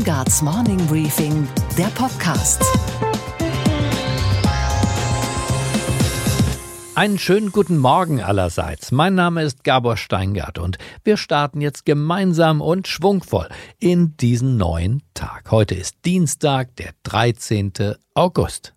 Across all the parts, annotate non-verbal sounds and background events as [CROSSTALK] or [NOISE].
Weingarts Morning Briefing, der Podcast. Einen schönen guten Morgen allerseits. Mein Name ist Gabor Steingart und wir starten jetzt gemeinsam und schwungvoll in diesen neuen Tag. Heute ist Dienstag, der 13. August.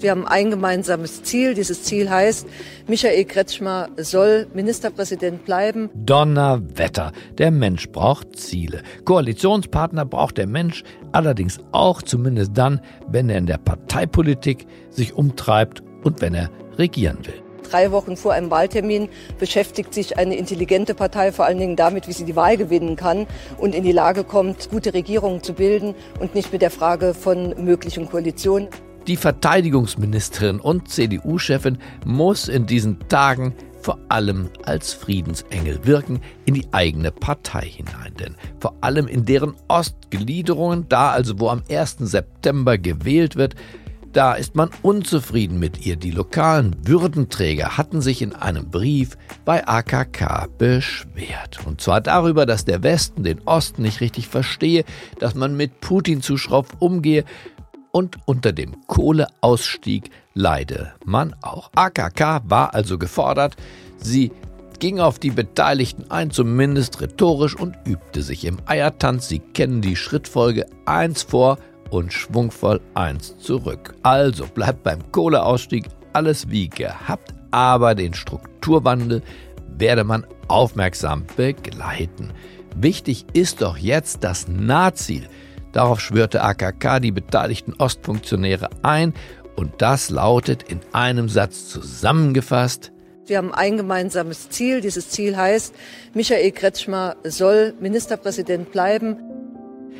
Wir haben ein gemeinsames Ziel. Dieses Ziel heißt, Michael Kretschmer soll Ministerpräsident bleiben. Donnerwetter. Der Mensch braucht Ziele. Koalitionspartner braucht der Mensch allerdings auch, zumindest dann, wenn er in der Parteipolitik sich umtreibt und wenn er regieren will. Drei Wochen vor einem Wahltermin beschäftigt sich eine intelligente Partei vor allen Dingen damit, wie sie die Wahl gewinnen kann und in die Lage kommt, gute Regierungen zu bilden und nicht mit der Frage von möglichen Koalitionen. Die Verteidigungsministerin und CDU-Chefin muss in diesen Tagen vor allem als Friedensengel wirken in die eigene Partei hinein. Denn vor allem in deren Ostgliederungen, da also wo am 1. September gewählt wird, da ist man unzufrieden mit ihr. Die lokalen Würdenträger hatten sich in einem Brief bei AKK beschwert. Und zwar darüber, dass der Westen den Osten nicht richtig verstehe, dass man mit Putin zu schroff umgehe und unter dem Kohleausstieg leide man auch. AKK war also gefordert, sie ging auf die Beteiligten ein, zumindest rhetorisch, und übte sich im Eiertanz. Sie kennen die Schrittfolge 1 vor und schwungvoll 1 zurück. Also bleibt beim Kohleausstieg alles wie gehabt, aber den Strukturwandel werde man aufmerksam begleiten. Wichtig ist doch jetzt das Nahziel, Darauf schwörte AKK die beteiligten Ostfunktionäre ein und das lautet in einem Satz zusammengefasst, wir haben ein gemeinsames Ziel. Dieses Ziel heißt, Michael Kretschmer soll Ministerpräsident bleiben.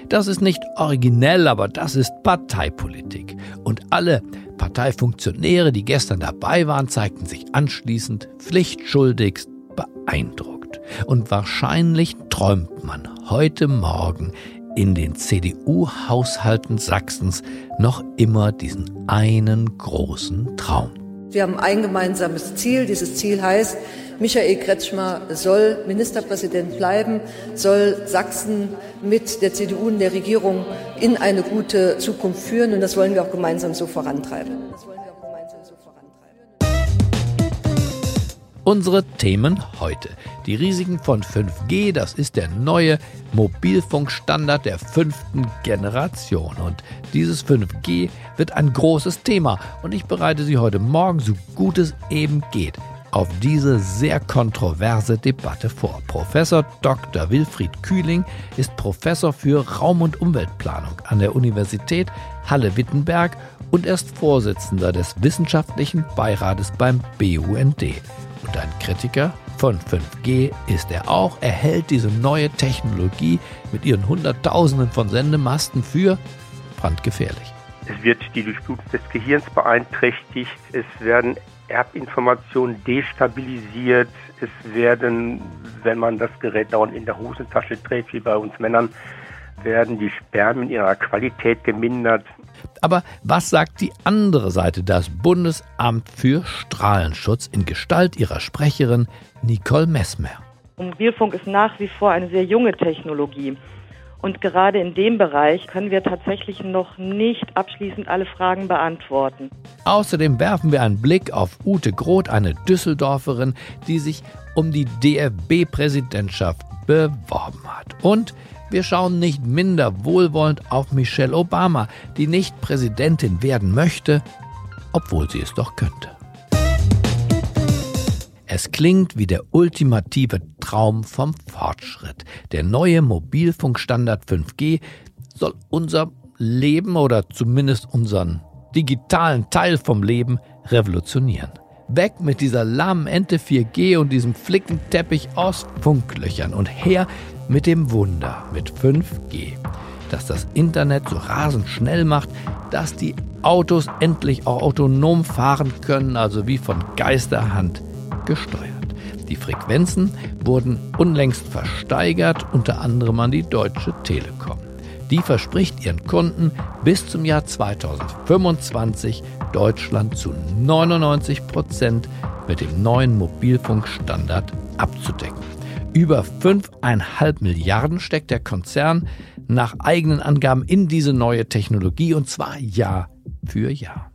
Das ist nicht originell, aber das ist Parteipolitik. Und alle Parteifunktionäre, die gestern dabei waren, zeigten sich anschließend pflichtschuldigst beeindruckt. Und wahrscheinlich träumt man heute Morgen in den CDU-Haushalten Sachsens noch immer diesen einen großen Traum. Wir haben ein gemeinsames Ziel. Dieses Ziel heißt, Michael Kretschmer soll Ministerpräsident bleiben, soll Sachsen mit der CDU in der Regierung in eine gute Zukunft führen. Und das wollen wir auch gemeinsam so vorantreiben. Unsere Themen heute. Die Risiken von 5G, das ist der neue Mobilfunkstandard der fünften Generation. Und dieses 5G wird ein großes Thema. Und ich bereite Sie heute Morgen, so gut es eben geht, auf diese sehr kontroverse Debatte vor. Professor Dr. Wilfried Kühling ist Professor für Raum- und Umweltplanung an der Universität Halle-Wittenberg und er ist Vorsitzender des wissenschaftlichen Beirates beim BUND. Und ein Kritiker von 5G ist er auch. Er hält diese neue Technologie mit ihren Hunderttausenden von Sendemasten für brandgefährlich. Es wird die Durchblutung des Gehirns beeinträchtigt. Es werden Erbinformationen destabilisiert. Es werden, wenn man das Gerät dauernd in der Hosentasche trägt, wie bei uns Männern, werden die Spermien ihrer Qualität gemindert. Aber was sagt die andere Seite, das Bundesamt für Strahlenschutz in Gestalt ihrer Sprecherin Nicole Messmer? Mobilfunk ist nach wie vor eine sehr junge Technologie. Und gerade in dem Bereich können wir tatsächlich noch nicht abschließend alle Fragen beantworten. Außerdem werfen wir einen Blick auf Ute Groth, eine Düsseldorferin, die sich um die DFB-Präsidentschaft beworben hat. Und wir schauen nicht minder wohlwollend auf Michelle Obama, die nicht Präsidentin werden möchte, obwohl sie es doch könnte. Es klingt wie der ultimative Traum vom Fortschritt. Der neue Mobilfunkstandard 5G soll unser Leben oder zumindest unseren digitalen Teil vom Leben revolutionieren. Weg mit dieser lahmen Ente 4G und diesem Flickenteppich aus Funklöchern und her mit dem Wunder, mit 5G, das das Internet so rasend schnell macht, dass die Autos endlich auch autonom fahren können, also wie von Geisterhand gesteuert. Die Frequenzen wurden unlängst versteigert, unter anderem an die Deutsche Telekom. Die verspricht ihren Kunden bis zum Jahr 2025 Deutschland zu 99 Prozent mit dem neuen Mobilfunkstandard abzudecken. Über 5,5 Milliarden steckt der Konzern nach eigenen Angaben in diese neue Technologie und zwar Jahr für Jahr.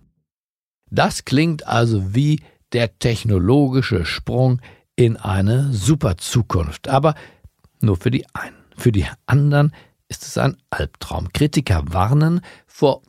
Das klingt also wie der technologische Sprung in eine Superzukunft, aber nur für die einen. Für die anderen ist es ein Albtraum. Kritiker warnen vor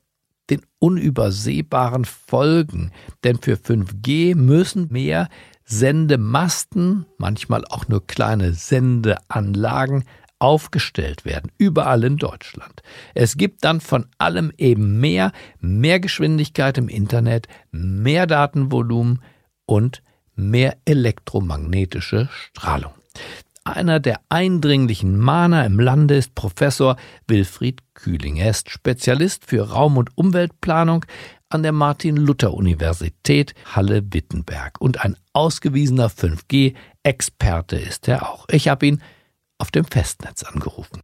den unübersehbaren Folgen, denn für 5G müssen mehr Sendemasten, manchmal auch nur kleine Sendeanlagen, aufgestellt werden, überall in Deutschland. Es gibt dann von allem eben mehr, mehr Geschwindigkeit im Internet, mehr Datenvolumen und mehr elektromagnetische Strahlung. Einer der eindringlichen Mahner im Lande ist Professor Wilfried Kühling. Er ist Spezialist für Raum- und Umweltplanung an der Martin-Luther-Universität Halle-Wittenberg und ein ausgewiesener 5G-Experte ist er auch. Ich habe ihn auf dem Festnetz angerufen.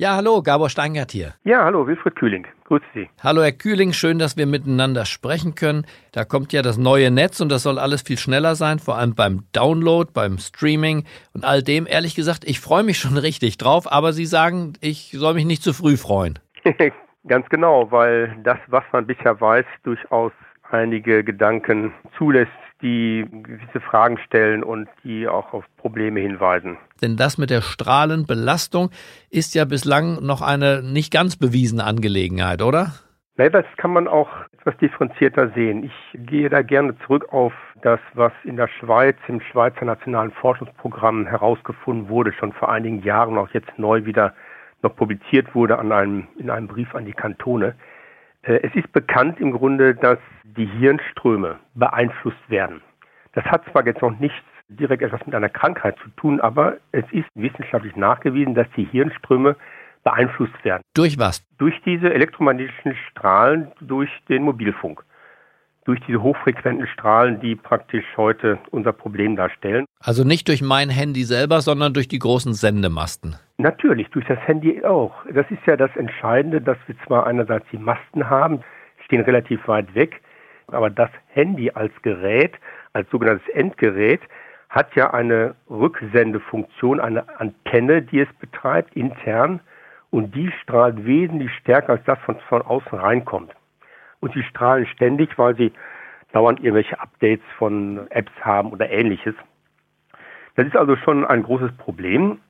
Ja, hallo, Gabor Steingart hier. Ja, hallo, Wilfried Kühling. Grüße Sie. Hallo, Herr Kühling, schön, dass wir miteinander sprechen können. Da kommt ja das neue Netz und das soll alles viel schneller sein, vor allem beim Download, beim Streaming und all dem. Ehrlich gesagt, ich freue mich schon [LAUGHS] richtig drauf, aber Sie sagen, ich soll mich nicht zu früh freuen. [LAUGHS] Ganz genau, weil das, was man bisher weiß, durchaus einige Gedanken zulässt, die gewisse Fragen stellen und die auch auf Probleme hinweisen. Denn das mit der Strahlenbelastung ist ja bislang noch eine nicht ganz bewiesene Angelegenheit, oder? Nein, das kann man auch etwas differenzierter sehen. Ich gehe da gerne zurück auf das, was in der Schweiz im Schweizer Nationalen Forschungsprogramm herausgefunden wurde, schon vor einigen Jahren, auch jetzt neu wieder noch publiziert wurde an einem, in einem Brief an die Kantone. Äh, es ist bekannt im Grunde, dass die Hirnströme beeinflusst werden. Das hat zwar jetzt noch nichts direkt etwas mit einer Krankheit zu tun, aber es ist wissenschaftlich nachgewiesen, dass die Hirnströme beeinflusst werden. Durch was? Durch diese elektromagnetischen Strahlen, durch den Mobilfunk. Durch diese hochfrequenten Strahlen, die praktisch heute unser Problem darstellen. Also nicht durch mein Handy selber, sondern durch die großen Sendemasten. Natürlich, durch das Handy auch. Das ist ja das Entscheidende, dass wir zwar einerseits die Masten haben, stehen relativ weit weg, aber das Handy als Gerät, als sogenanntes Endgerät, hat ja eine Rücksendefunktion, eine Antenne, die es betreibt, intern, und die strahlt wesentlich stärker als das, was von außen reinkommt. Und sie strahlen ständig, weil sie dauernd irgendwelche Updates von Apps haben oder ähnliches. Das ist also schon ein großes Problem.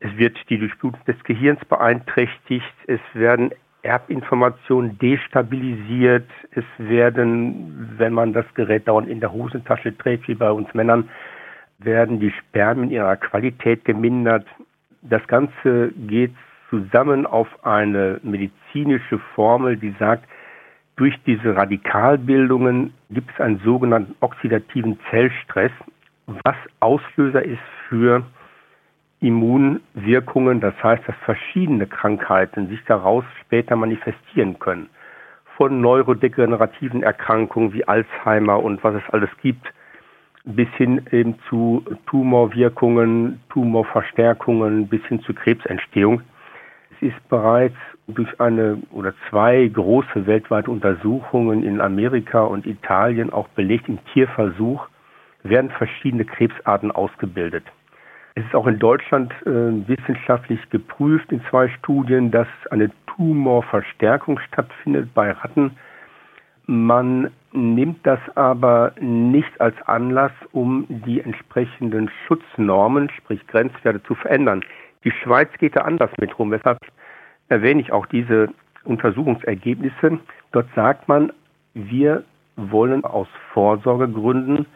Es wird die Durchblutung des Gehirns beeinträchtigt. Es werden Erbinformationen destabilisiert. Es werden, wenn man das Gerät dauernd in der Hosentasche trägt, wie bei uns Männern, werden die Spermien ihrer Qualität gemindert. Das Ganze geht zusammen auf eine medizinische Formel, die sagt, durch diese Radikalbildungen gibt es einen sogenannten oxidativen Zellstress, was Auslöser ist für Immunwirkungen, das heißt, dass verschiedene Krankheiten sich daraus später manifestieren können. Von neurodegenerativen Erkrankungen wie Alzheimer und was es alles gibt, bis hin eben zu Tumorwirkungen, Tumorverstärkungen, bis hin zu Krebsentstehung. Es ist bereits durch eine oder zwei große weltweite Untersuchungen in Amerika und Italien auch belegt, im Tierversuch werden verschiedene Krebsarten ausgebildet. Es ist auch in Deutschland äh, wissenschaftlich geprüft in zwei Studien, dass eine Tumorverstärkung stattfindet bei Ratten. Man nimmt das aber nicht als Anlass, um die entsprechenden Schutznormen, sprich Grenzwerte, zu verändern. Die Schweiz geht da anders mit rum. Weshalb erwähne ich auch diese Untersuchungsergebnisse. Dort sagt man, wir wollen aus Vorsorgegründen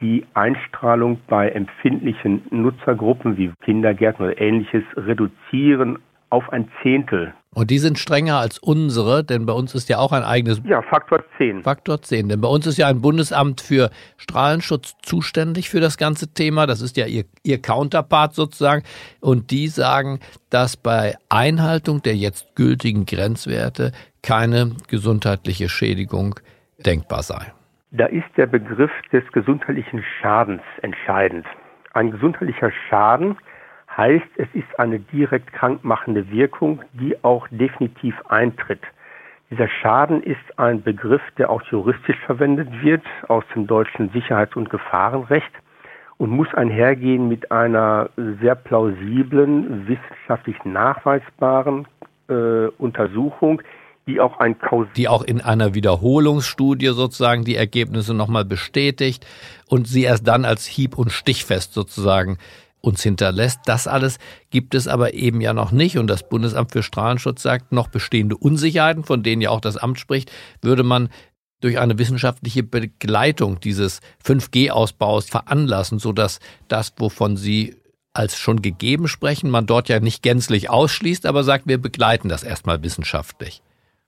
die Einstrahlung bei empfindlichen Nutzergruppen wie Kindergärten oder ähnliches reduzieren auf ein Zehntel. Und die sind strenger als unsere, denn bei uns ist ja auch ein eigenes. Ja, Faktor 10. Faktor 10. Denn bei uns ist ja ein Bundesamt für Strahlenschutz zuständig für das ganze Thema. Das ist ja ihr, ihr Counterpart sozusagen. Und die sagen, dass bei Einhaltung der jetzt gültigen Grenzwerte keine gesundheitliche Schädigung denkbar sei. Da ist der Begriff des gesundheitlichen Schadens entscheidend. Ein gesundheitlicher Schaden heißt, es ist eine direkt krankmachende Wirkung, die auch definitiv eintritt. Dieser Schaden ist ein Begriff, der auch juristisch verwendet wird aus dem deutschen Sicherheits- und Gefahrenrecht. und muss einhergehen mit einer sehr plausiblen, wissenschaftlich nachweisbaren äh, Untersuchung, die auch ein Kaus die auch in einer Wiederholungsstudie sozusagen die Ergebnisse nochmal bestätigt und sie erst dann als hieb- und stichfest sozusagen uns hinterlässt. Das alles gibt es aber eben ja noch nicht. Und das Bundesamt für Strahlenschutz sagt, noch bestehende Unsicherheiten, von denen ja auch das Amt spricht, würde man durch eine wissenschaftliche Begleitung dieses 5G-Ausbaus veranlassen, sodass das, wovon Sie als schon gegeben sprechen, man dort ja nicht gänzlich ausschließt, aber sagt, wir begleiten das erstmal wissenschaftlich.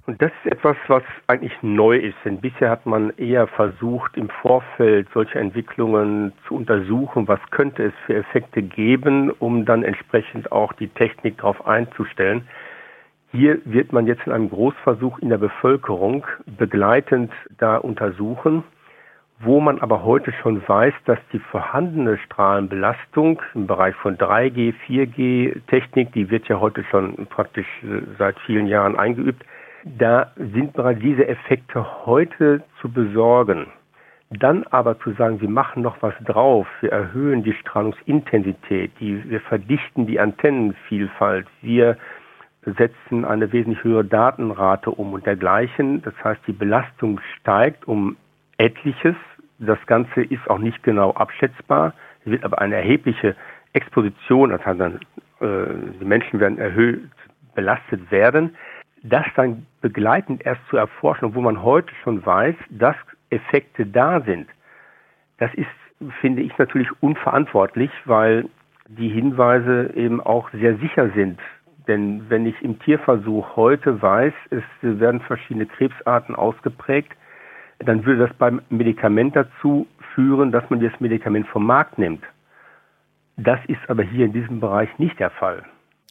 Und das ist etwas, was eigentlich neu ist, denn bisher hat man eher versucht, im Vorfeld solche Entwicklungen zu untersuchen, was könnte es für Effekte geben, um dann entsprechend auch die Technik darauf einzustellen. Hier wird man jetzt in einem Großversuch in der Bevölkerung begleitend da untersuchen, wo man aber heute schon weiß, dass die vorhandene Strahlenbelastung im Bereich von 3G, 4G Technik, die wird ja heute schon praktisch äh, seit vielen Jahren eingeübt, da sind bereits diese Effekte heute zu besorgen. Dann aber zu sagen, wir machen noch was drauf, wir erhöhen die Strahlungsintensität, die, wir verdichten die Antennenvielfalt, wir setzen eine wesentlich höhere Datenrate um und dergleichen. Das heißt, die Belastung steigt um etliches. Das Ganze ist auch nicht genau abschätzbar. Es wird aber eine erhebliche Exposition, das heißt, dann, äh, die Menschen werden erhöht belastet werden das dann begleitend erst zu erforschen, wo man heute schon weiß, dass Effekte da sind, das ist, finde ich, natürlich unverantwortlich, weil die Hinweise eben auch sehr sicher sind. Denn wenn ich im Tierversuch heute weiß, es werden verschiedene Krebsarten ausgeprägt, dann würde das beim Medikament dazu führen, dass man das Medikament vom Markt nimmt. Das ist aber hier in diesem Bereich nicht der Fall.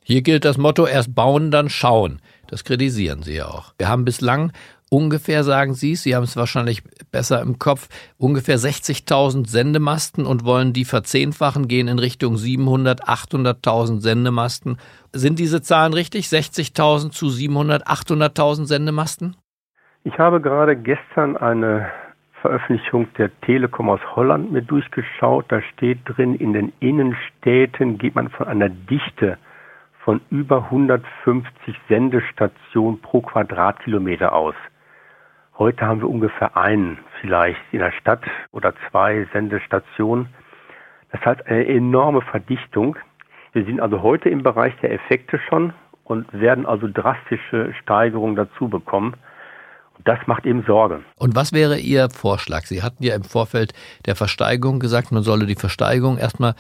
Hier gilt das Motto, erst bauen, dann schauen. Das kritisieren Sie ja auch. Wir haben bislang ungefähr, sagen Sie es, Sie haben es wahrscheinlich besser im Kopf, ungefähr 60.000 Sendemasten und wollen die verzehnfachen, gehen in Richtung 700, 800.000 Sendemasten. Sind diese Zahlen richtig? 60.000 zu 700, 800.000 Sendemasten? Ich habe gerade gestern eine Veröffentlichung der Telekom aus Holland mir durchgeschaut. Da steht drin, in den Innenstädten geht man von einer Dichte von über 150 Sendestationen pro Quadratkilometer aus. Heute haben wir ungefähr einen vielleicht in der Stadt oder zwei Sendestationen. Das heißt eine enorme Verdichtung. Wir sind also heute im Bereich der Effekte schon und werden also drastische Steigerungen dazu bekommen. Und das macht eben Sorge. Und was wäre Ihr Vorschlag? Sie hatten ja im Vorfeld der Versteigerung gesagt, man solle die Versteigerung erstmal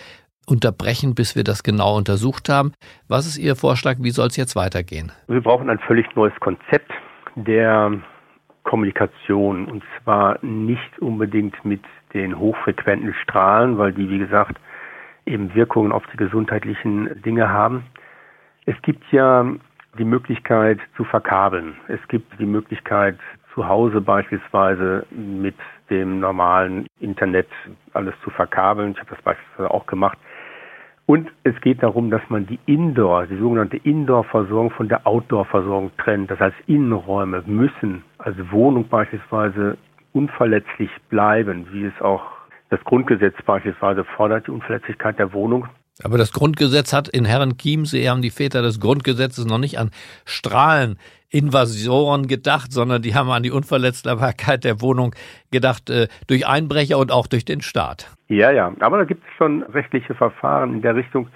unterbrechen, bis wir das genau untersucht haben. Was ist Ihr Vorschlag? Wie soll es jetzt weitergehen? Wir brauchen ein völlig neues Konzept der Kommunikation und zwar nicht unbedingt mit den hochfrequenten Strahlen, weil die, wie gesagt, eben Wirkungen auf die gesundheitlichen Dinge haben. Es gibt ja die Möglichkeit zu verkabeln. Es gibt die Möglichkeit zu Hause beispielsweise mit dem normalen Internet alles zu verkabeln. Ich habe das beispielsweise auch gemacht. Und es geht darum, dass man die Indoor, die sogenannte Indoor-Versorgung von der Outdoor-Versorgung trennt. Das heißt, Innenräume müssen als Wohnung beispielsweise unverletzlich bleiben, wie es auch das Grundgesetz beispielsweise fordert, die Unverletzlichkeit der Wohnung. Aber das Grundgesetz hat in Herren Chiemsee haben die Väter des Grundgesetzes noch nicht an Strahlen Invasoren gedacht, sondern die haben an die Unverletzbarkeit der Wohnung gedacht äh, durch Einbrecher und auch durch den Staat. Ja, ja, aber da gibt es schon rechtliche Verfahren in der Richtung,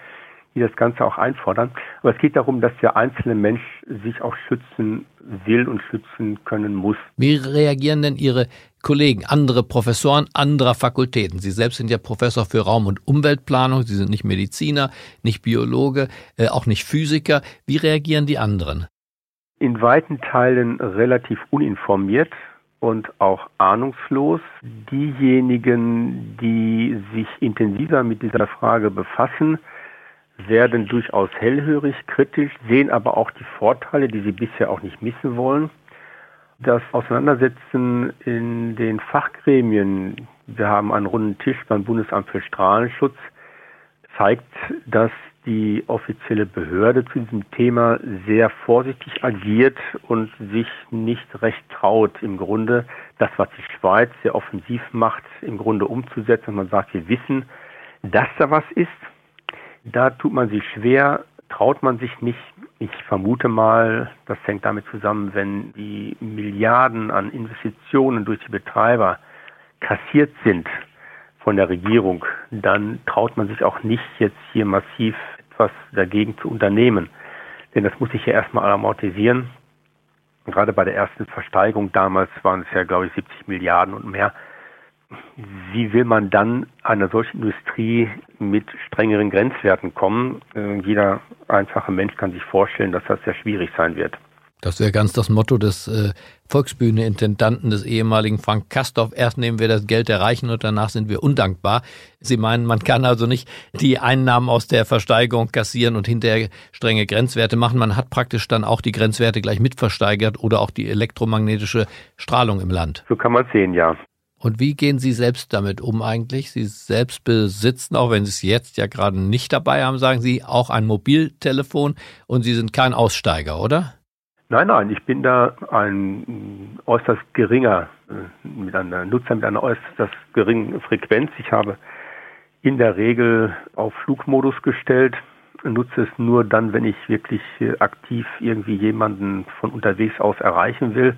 die das Ganze auch einfordern. Aber es geht darum, dass der einzelne Mensch sich auch schützen will und schützen können muss. Wie reagieren denn Ihre Kollegen, andere Professoren anderer Fakultäten? Sie selbst sind ja Professor für Raum- und Umweltplanung, Sie sind nicht Mediziner, nicht Biologe, äh, auch nicht Physiker. Wie reagieren die anderen? in weiten Teilen relativ uninformiert und auch ahnungslos. Diejenigen, die sich intensiver mit dieser Frage befassen, werden durchaus hellhörig, kritisch, sehen aber auch die Vorteile, die sie bisher auch nicht missen wollen. Das Auseinandersetzen in den Fachgremien, wir haben einen runden Tisch beim Bundesamt für Strahlenschutz, zeigt, dass die offizielle Behörde zu diesem Thema sehr vorsichtig agiert und sich nicht recht traut, im Grunde das, was die Schweiz sehr offensiv macht, im Grunde umzusetzen. Man sagt, wir wissen, Dass da was ist, da tut man sich schwer, traut man sich nicht. Ich vermute mal, das hängt damit zusammen, wenn die Milliarden an Investitionen durch die Betreiber kassiert sind von der Regierung, dann traut man sich auch nicht, jetzt hier massiv etwas dagegen zu unternehmen. Denn das muss sich ja erstmal amortisieren. Gerade bei der ersten Versteigerung damals waren es ja, glaube ich, 70 Milliarden und mehr. Wie will man dann einer solchen Industrie mit strengeren Grenzwerten kommen? Äh, jeder einfache Mensch kann sich vorstellen, dass das sehr schwierig sein wird. Das wäre ganz das Motto des äh, Volksbühne-Intendanten des ehemaligen Frank Kastorf. Erst nehmen wir das Geld der Reichen und danach sind wir undankbar. Sie meinen, man kann also nicht die Einnahmen aus der Versteigerung kassieren und hinterher strenge Grenzwerte machen. Man hat praktisch dann auch die Grenzwerte gleich mitversteigert oder auch die elektromagnetische Strahlung im Land. So kann man sehen, ja. Und wie gehen Sie selbst damit um eigentlich? Sie selbst besitzen, auch wenn Sie es jetzt ja gerade nicht dabei haben, sagen Sie, auch ein Mobiltelefon und Sie sind kein Aussteiger, oder? Nein, nein, ich bin da ein äußerst geringer äh, mit einer Nutzer mit einer äußerst geringen Frequenz. Ich habe in der Regel auf Flugmodus gestellt, nutze es nur dann, wenn ich wirklich äh, aktiv irgendwie jemanden von unterwegs aus erreichen will.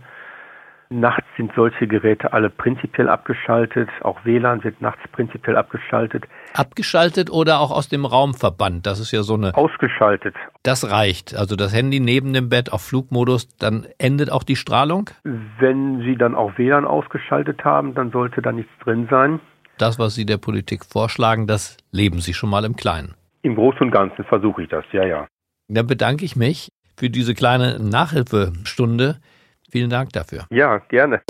Nachts sind solche Geräte alle prinzipiell abgeschaltet. Auch WLAN wird nachts prinzipiell abgeschaltet. Abgeschaltet oder auch aus dem Raum verbannt? Das ist ja so eine. Ausgeschaltet. Das reicht. Also das Handy neben dem Bett auf Flugmodus, dann endet auch die Strahlung? Wenn Sie dann auch WLAN ausgeschaltet haben, dann sollte da nichts drin sein. Das, was Sie der Politik vorschlagen, das leben Sie schon mal im Kleinen. Im Großen und Ganzen versuche ich das, ja, ja. Dann bedanke ich mich für diese kleine Nachhilfestunde. Vielen Dank dafür. Ja, gerne.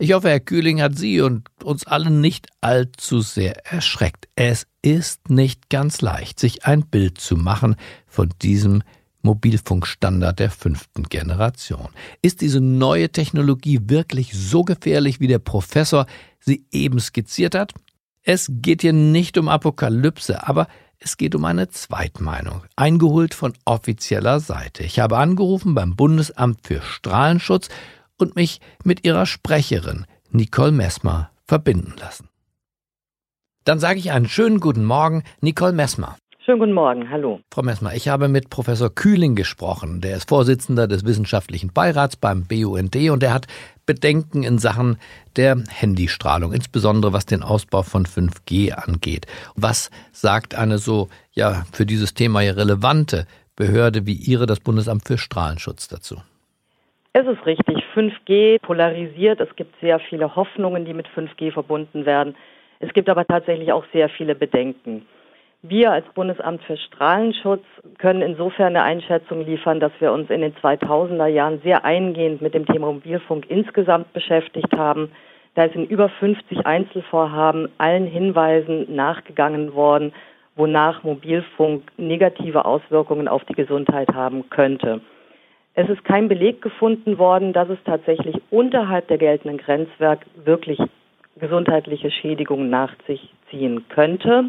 Ich hoffe, Herr Kühling hat Sie und uns alle nicht allzu sehr erschreckt. Es ist nicht ganz leicht, sich ein Bild zu machen von diesem Mobilfunkstandard der fünften Generation. Ist diese neue Technologie wirklich so gefährlich, wie der Professor sie eben skizziert hat? Es geht hier nicht um Apokalypse, aber es geht um eine Zweitmeinung, eingeholt von offizieller Seite. Ich habe angerufen beim Bundesamt für Strahlenschutz und mich mit ihrer Sprecherin Nicole Messmer verbinden lassen. Dann sage ich einen schönen guten Morgen, Nicole Messmer. Schönen guten Morgen, hallo. Frau Messmer, ich habe mit Professor Kühling gesprochen. Der ist Vorsitzender des wissenschaftlichen Beirats beim BUND und er hat Bedenken in Sachen der Handystrahlung, insbesondere was den Ausbau von 5G angeht. Was sagt eine so ja für dieses Thema relevante Behörde wie Ihre, das Bundesamt für Strahlenschutz dazu? Es ist richtig, 5G polarisiert. Es gibt sehr viele Hoffnungen, die mit 5G verbunden werden. Es gibt aber tatsächlich auch sehr viele Bedenken. Wir als Bundesamt für Strahlenschutz können insofern eine Einschätzung liefern, dass wir uns in den 2000er Jahren sehr eingehend mit dem Thema Mobilfunk insgesamt beschäftigt haben. Da ist in über 50 Einzelvorhaben allen Hinweisen nachgegangen worden, wonach Mobilfunk negative Auswirkungen auf die Gesundheit haben könnte. Es ist kein Beleg gefunden worden, dass es tatsächlich unterhalb der geltenden Grenzwerk wirklich gesundheitliche Schädigungen nach sich ziehen könnte.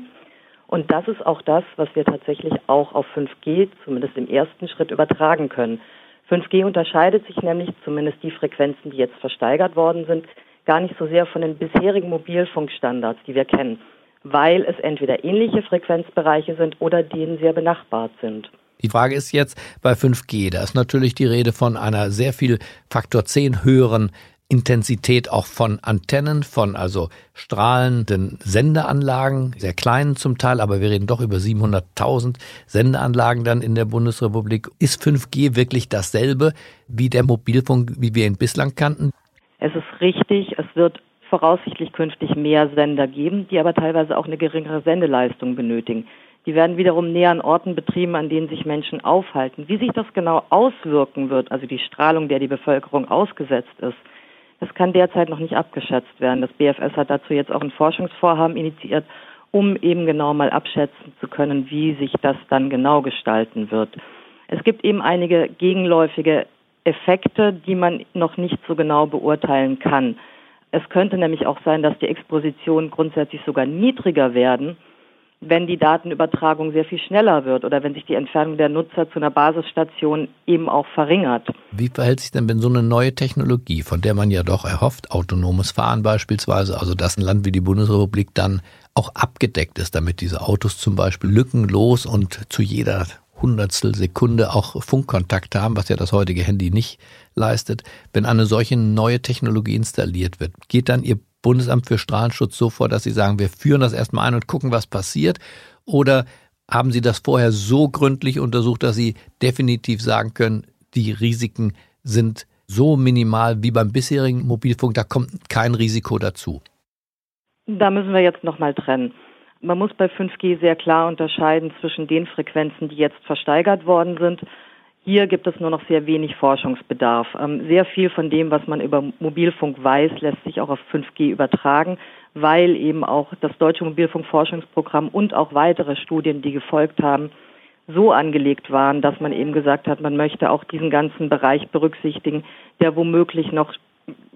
Und das ist auch das, was wir tatsächlich auch auf 5G, zumindest im ersten Schritt, übertragen können. 5G unterscheidet sich nämlich, zumindest die Frequenzen, die jetzt versteigert worden sind, gar nicht so sehr von den bisherigen Mobilfunkstandards, die wir kennen, weil es entweder ähnliche Frequenzbereiche sind oder denen sehr benachbart sind. Die Frage ist jetzt bei 5G, da ist natürlich die Rede von einer sehr viel Faktor 10 höheren Intensität auch von Antennen, von also strahlenden Sendeanlagen, sehr kleinen zum Teil, aber wir reden doch über 700.000 Sendeanlagen dann in der Bundesrepublik. Ist 5G wirklich dasselbe wie der Mobilfunk, wie wir ihn bislang kannten? Es ist richtig, es wird voraussichtlich künftig mehr Sender geben, die aber teilweise auch eine geringere Sendeleistung benötigen. Die werden wiederum näher an Orten betrieben, an denen sich Menschen aufhalten. Wie sich das genau auswirken wird, also die Strahlung, der die Bevölkerung ausgesetzt ist, das kann derzeit noch nicht abgeschätzt werden. Das BFS hat dazu jetzt auch ein Forschungsvorhaben initiiert, um eben genau mal abschätzen zu können, wie sich das dann genau gestalten wird. Es gibt eben einige gegenläufige Effekte, die man noch nicht so genau beurteilen kann. Es könnte nämlich auch sein, dass die Expositionen grundsätzlich sogar niedriger werden, wenn die Datenübertragung sehr viel schneller wird oder wenn sich die Entfernung der Nutzer zu einer Basisstation eben auch verringert. Wie verhält sich denn, wenn so eine neue Technologie, von der man ja doch erhofft, autonomes Fahren beispielsweise, also dass ein Land wie die Bundesrepublik dann auch abgedeckt ist, damit diese Autos zum Beispiel lückenlos und zu jeder Hundertstel Sekunde auch Funkkontakt haben, was ja das heutige Handy nicht leistet. Wenn eine solche neue Technologie installiert wird, geht dann Ihr Bundesamt für Strahlenschutz so vor, dass Sie sagen, wir führen das erstmal ein und gucken, was passiert? Oder haben Sie das vorher so gründlich untersucht, dass Sie definitiv sagen können, die Risiken sind so minimal wie beim bisherigen Mobilfunk, da kommt kein Risiko dazu? Da müssen wir jetzt nochmal trennen. Man muss bei 5G sehr klar unterscheiden zwischen den Frequenzen, die jetzt versteigert worden sind. Hier gibt es nur noch sehr wenig Forschungsbedarf. Ähm, sehr viel von dem, was man über Mobilfunk weiß, lässt sich auch auf 5G übertragen, weil eben auch das Deutsche Mobilfunkforschungsprogramm und auch weitere Studien, die gefolgt haben, so angelegt waren, dass man eben gesagt hat, man möchte auch diesen ganzen Bereich berücksichtigen, der womöglich noch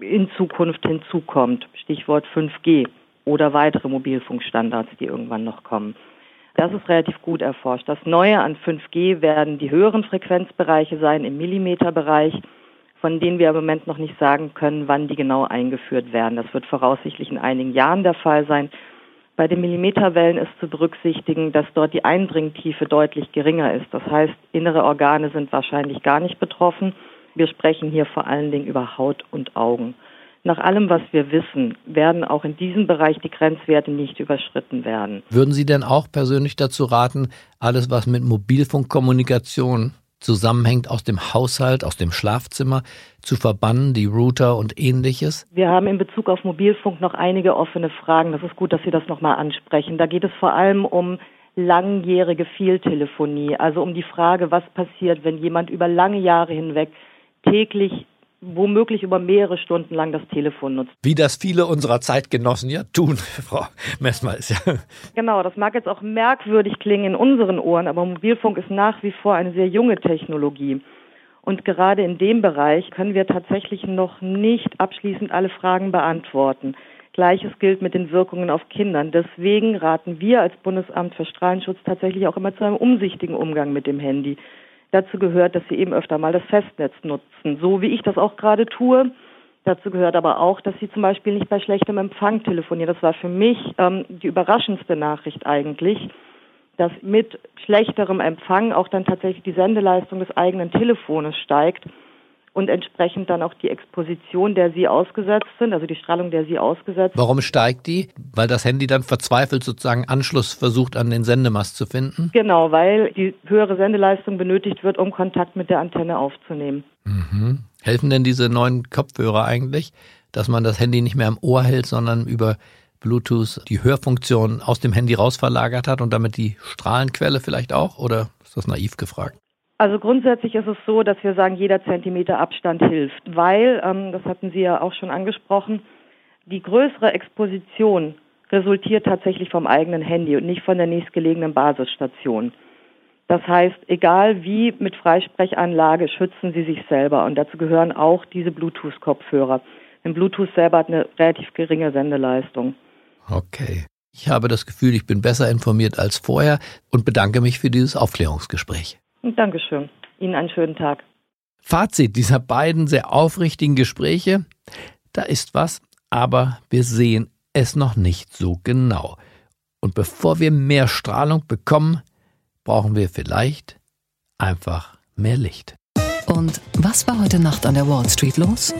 in Zukunft hinzukommt. Stichwort 5G oder weitere Mobilfunkstandards, die irgendwann noch kommen. Das ist relativ gut erforscht. Das Neue an 5G werden die höheren Frequenzbereiche sein im Millimeterbereich, von denen wir im Moment noch nicht sagen können, wann die genau eingeführt werden. Das wird voraussichtlich in einigen Jahren der Fall sein. Bei den Millimeterwellen ist zu berücksichtigen, dass dort die Eindringtiefe deutlich geringer ist. Das heißt, innere Organe sind wahrscheinlich gar nicht betroffen. Wir sprechen hier vor allen Dingen über Haut und Augen. Nach allem, was wir wissen, werden auch in diesem Bereich die Grenzwerte nicht überschritten werden. Würden Sie denn auch persönlich dazu raten, alles, was mit Mobilfunkkommunikation zusammenhängt, aus dem Haushalt, aus dem Schlafzimmer zu verbannen, die Router und ähnliches? Wir haben in Bezug auf Mobilfunk noch einige offene Fragen. Das ist gut, dass Sie das nochmal ansprechen. Da geht es vor allem um langjährige Fehltelefonie, also um die Frage, was passiert, wenn jemand über lange Jahre hinweg täglich womöglich über mehrere Stunden lang das Telefon nutzt. Wie das viele unserer Zeitgenossen ja tun, [LAUGHS] Frau Messmals. Ja. Genau, das mag jetzt auch merkwürdig klingen in unseren Ohren, aber Mobilfunk ist nach wie vor eine sehr junge Technologie. Und gerade in dem Bereich können wir tatsächlich noch nicht abschließend alle Fragen beantworten. Gleiches gilt mit den Wirkungen auf Kindern. Deswegen raten wir als Bundesamt für Strahlenschutz tatsächlich auch immer zu einem umsichtigen Umgang mit dem Handy dazu gehört, dass sie eben öfter mal das Festnetz nutzen, so wie ich das auch gerade tue. Dazu gehört aber auch, dass sie zum Beispiel nicht bei schlechtem Empfang telefonieren. Das war für mich ähm, die überraschendste Nachricht eigentlich, dass mit schlechterem Empfang auch dann tatsächlich die Sendeleistung des eigenen Telefones steigt und entsprechend dann auch die Exposition, der sie ausgesetzt sind, also die Strahlung, der sie ausgesetzt sind. Warum steigt die? Weil das Handy dann verzweifelt sozusagen Anschluss versucht an den Sendemast zu finden? Genau, weil die höhere Sendeleistung benötigt wird, um Kontakt mit der Antenne aufzunehmen. Mhm. Helfen denn diese neuen Kopfhörer eigentlich, dass man das Handy nicht mehr am Ohr hält, sondern über Bluetooth die Hörfunktion aus dem Handy rausverlagert hat und damit die Strahlenquelle vielleicht auch? Oder ist das naiv gefragt? Also grundsätzlich ist es so, dass wir sagen, jeder Zentimeter Abstand hilft, weil, ähm, das hatten Sie ja auch schon angesprochen, die größere Exposition resultiert tatsächlich vom eigenen Handy und nicht von der nächstgelegenen Basisstation. Das heißt, egal wie mit Freisprechanlage, schützen Sie sich selber und dazu gehören auch diese Bluetooth-Kopfhörer. Denn Bluetooth selber hat eine relativ geringe Sendeleistung. Okay. Ich habe das Gefühl, ich bin besser informiert als vorher und bedanke mich für dieses Aufklärungsgespräch. Dankeschön. Ihnen einen schönen Tag. Fazit dieser beiden sehr aufrichtigen Gespräche. Da ist was, aber wir sehen es noch nicht so genau. Und bevor wir mehr Strahlung bekommen, brauchen wir vielleicht einfach mehr Licht. Und was war heute Nacht an der Wall Street los?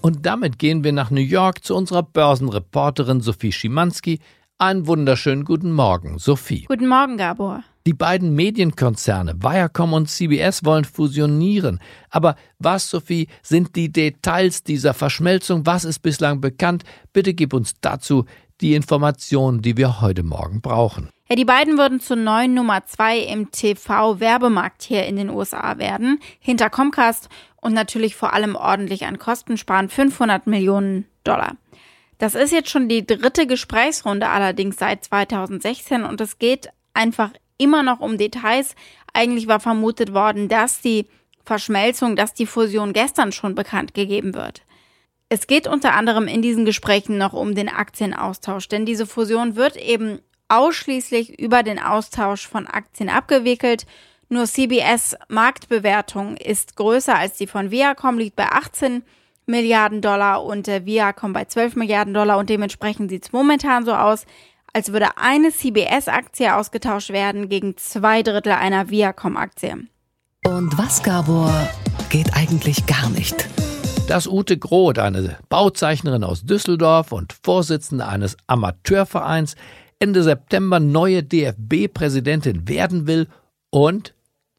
Und damit gehen wir nach New York zu unserer Börsenreporterin Sophie Schimanski. Einen wunderschönen guten Morgen, Sophie. Guten Morgen, Gabor. Die beiden Medienkonzerne Viacom und CBS wollen fusionieren. Aber was, Sophie, sind die Details dieser Verschmelzung? Was ist bislang bekannt? Bitte gib uns dazu die Informationen, die wir heute Morgen brauchen. Ja, die beiden würden zur neuen Nummer zwei im TV-Werbemarkt hier in den USA werden, hinter Comcast und natürlich vor allem ordentlich an Kosten sparen, 500 Millionen Dollar. Das ist jetzt schon die dritte Gesprächsrunde allerdings seit 2016 und es geht einfach immer noch um Details. Eigentlich war vermutet worden, dass die Verschmelzung, dass die Fusion gestern schon bekannt gegeben wird. Es geht unter anderem in diesen Gesprächen noch um den Aktienaustausch, denn diese Fusion wird eben ausschließlich über den Austausch von Aktien abgewickelt. Nur CBS Marktbewertung ist größer als die von Viacom, liegt bei 18 Milliarden Dollar und der Viacom bei 12 Milliarden Dollar und dementsprechend sieht es momentan so aus, als würde eine CBS-Aktie ausgetauscht werden gegen zwei Drittel einer Viacom-Aktie. Und was, Gabor, geht eigentlich gar nicht? Dass Ute Groth, eine Bauzeichnerin aus Düsseldorf und Vorsitzende eines Amateurvereins, Ende September neue DFB-Präsidentin werden will und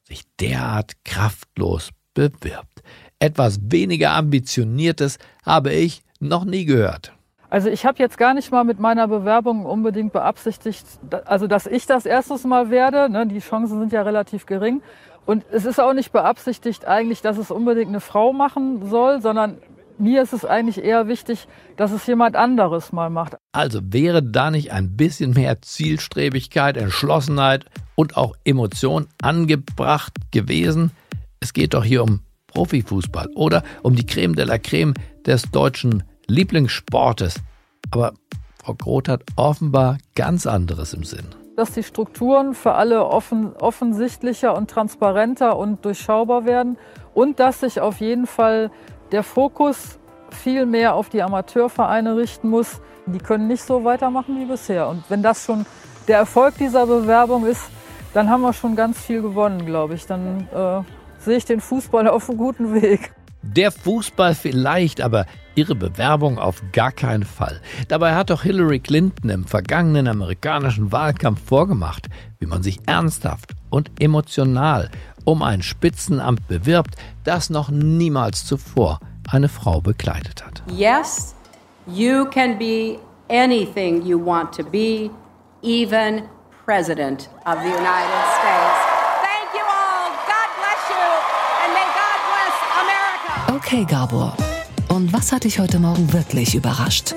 sich derart kraftlos bewirbt. Etwas weniger ambitioniertes habe ich noch nie gehört. Also ich habe jetzt gar nicht mal mit meiner Bewerbung unbedingt beabsichtigt, also dass ich das erstes Mal werde. Ne, die Chancen sind ja relativ gering. Und es ist auch nicht beabsichtigt eigentlich, dass es unbedingt eine Frau machen soll, sondern mir ist es eigentlich eher wichtig, dass es jemand anderes mal macht. Also wäre da nicht ein bisschen mehr Zielstrebigkeit, Entschlossenheit und auch Emotion angebracht gewesen? Es geht doch hier um Profifußball oder um die Creme de la Creme des deutschen Lieblingssportes. Aber Frau Groth hat offenbar ganz anderes im Sinn. Dass die Strukturen für alle offen, offensichtlicher und transparenter und durchschaubar werden und dass sich auf jeden Fall der Fokus viel mehr auf die Amateurvereine richten muss. Die können nicht so weitermachen wie bisher. Und wenn das schon der Erfolg dieser Bewerbung ist, dann haben wir schon ganz viel gewonnen, glaube ich. Dann äh, sehe ich den Fußball auf einem guten Weg. Der Fußball vielleicht, aber ihre Bewerbung auf gar keinen Fall. Dabei hat doch Hillary Clinton im vergangenen amerikanischen Wahlkampf vorgemacht, wie man sich ernsthaft und emotional um ein Spitzenamt bewirbt, das noch niemals zuvor eine Frau bekleidet hat. Yes, you can be anything you want to be, even President of the United States. Okay, Gabor. Und was hat dich heute Morgen wirklich überrascht?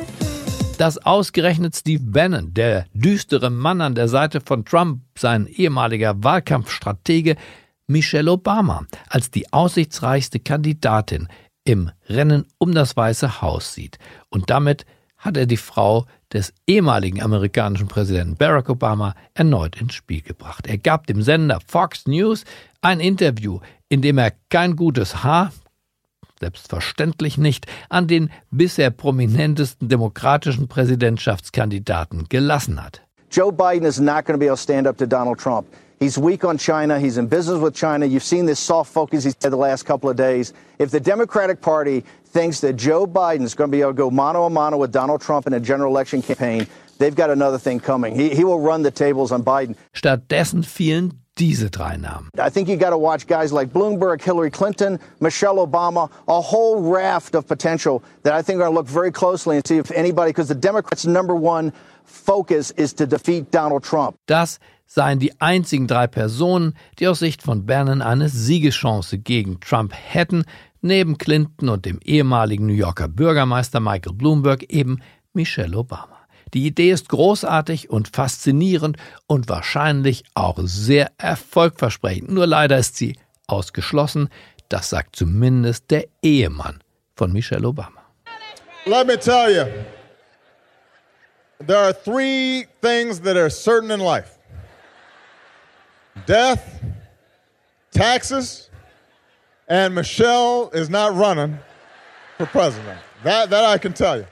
Dass ausgerechnet Steve Bannon, der düstere Mann an der Seite von Trump, sein ehemaliger Wahlkampfstratege, Michelle Obama als die aussichtsreichste Kandidatin im Rennen um das Weiße Haus sieht. Und damit hat er die Frau des ehemaligen amerikanischen Präsidenten Barack Obama erneut ins Spiel gebracht. Er gab dem Sender Fox News ein Interview, in dem er kein gutes Haar, selbstverständlich nicht, an den bisher prominentesten demokratischen Präsidentschaftskandidaten gelassen hat. Joe Biden is not going to be able to stand up to Donald Trump. He's weak on China. He's in business with China. You've seen this soft focus he's had the last couple of days. If the Democratic Party thinks that Joe Biden's going to be able to go mano a mano with Donald Trump in a general election campaign, they've got another thing coming. He, he will run the tables on Biden. Stattdessen fielen diese drei Namen. I think you got to watch guys like Bloomberg, Hillary Clinton, Michelle Obama, a whole raft of potential that I think are look very closely and see if anybody, because the Democrats' number one focus is to defeat Donald Trump. Das seien die einzigen drei Personen, die aus Sicht von Bannon eine Siegeschance gegen Trump hätten, neben Clinton und dem ehemaligen New Yorker Bürgermeister Michael Bloomberg eben Michelle Obama. Die Idee ist großartig und faszinierend und wahrscheinlich auch sehr erfolgversprechend. Nur leider ist sie ausgeschlossen. Das sagt zumindest der Ehemann von Michelle Obama. Let me tell you, there are three things that are certain in life death, taxes, and Michelle is not running for president. That, that I can tell you.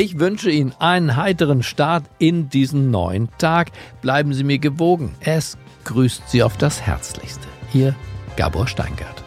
Ich wünsche Ihnen einen heiteren Start in diesen neuen Tag. Bleiben Sie mir gewogen. Es grüßt Sie auf das Herzlichste. Ihr Gabor Steingart.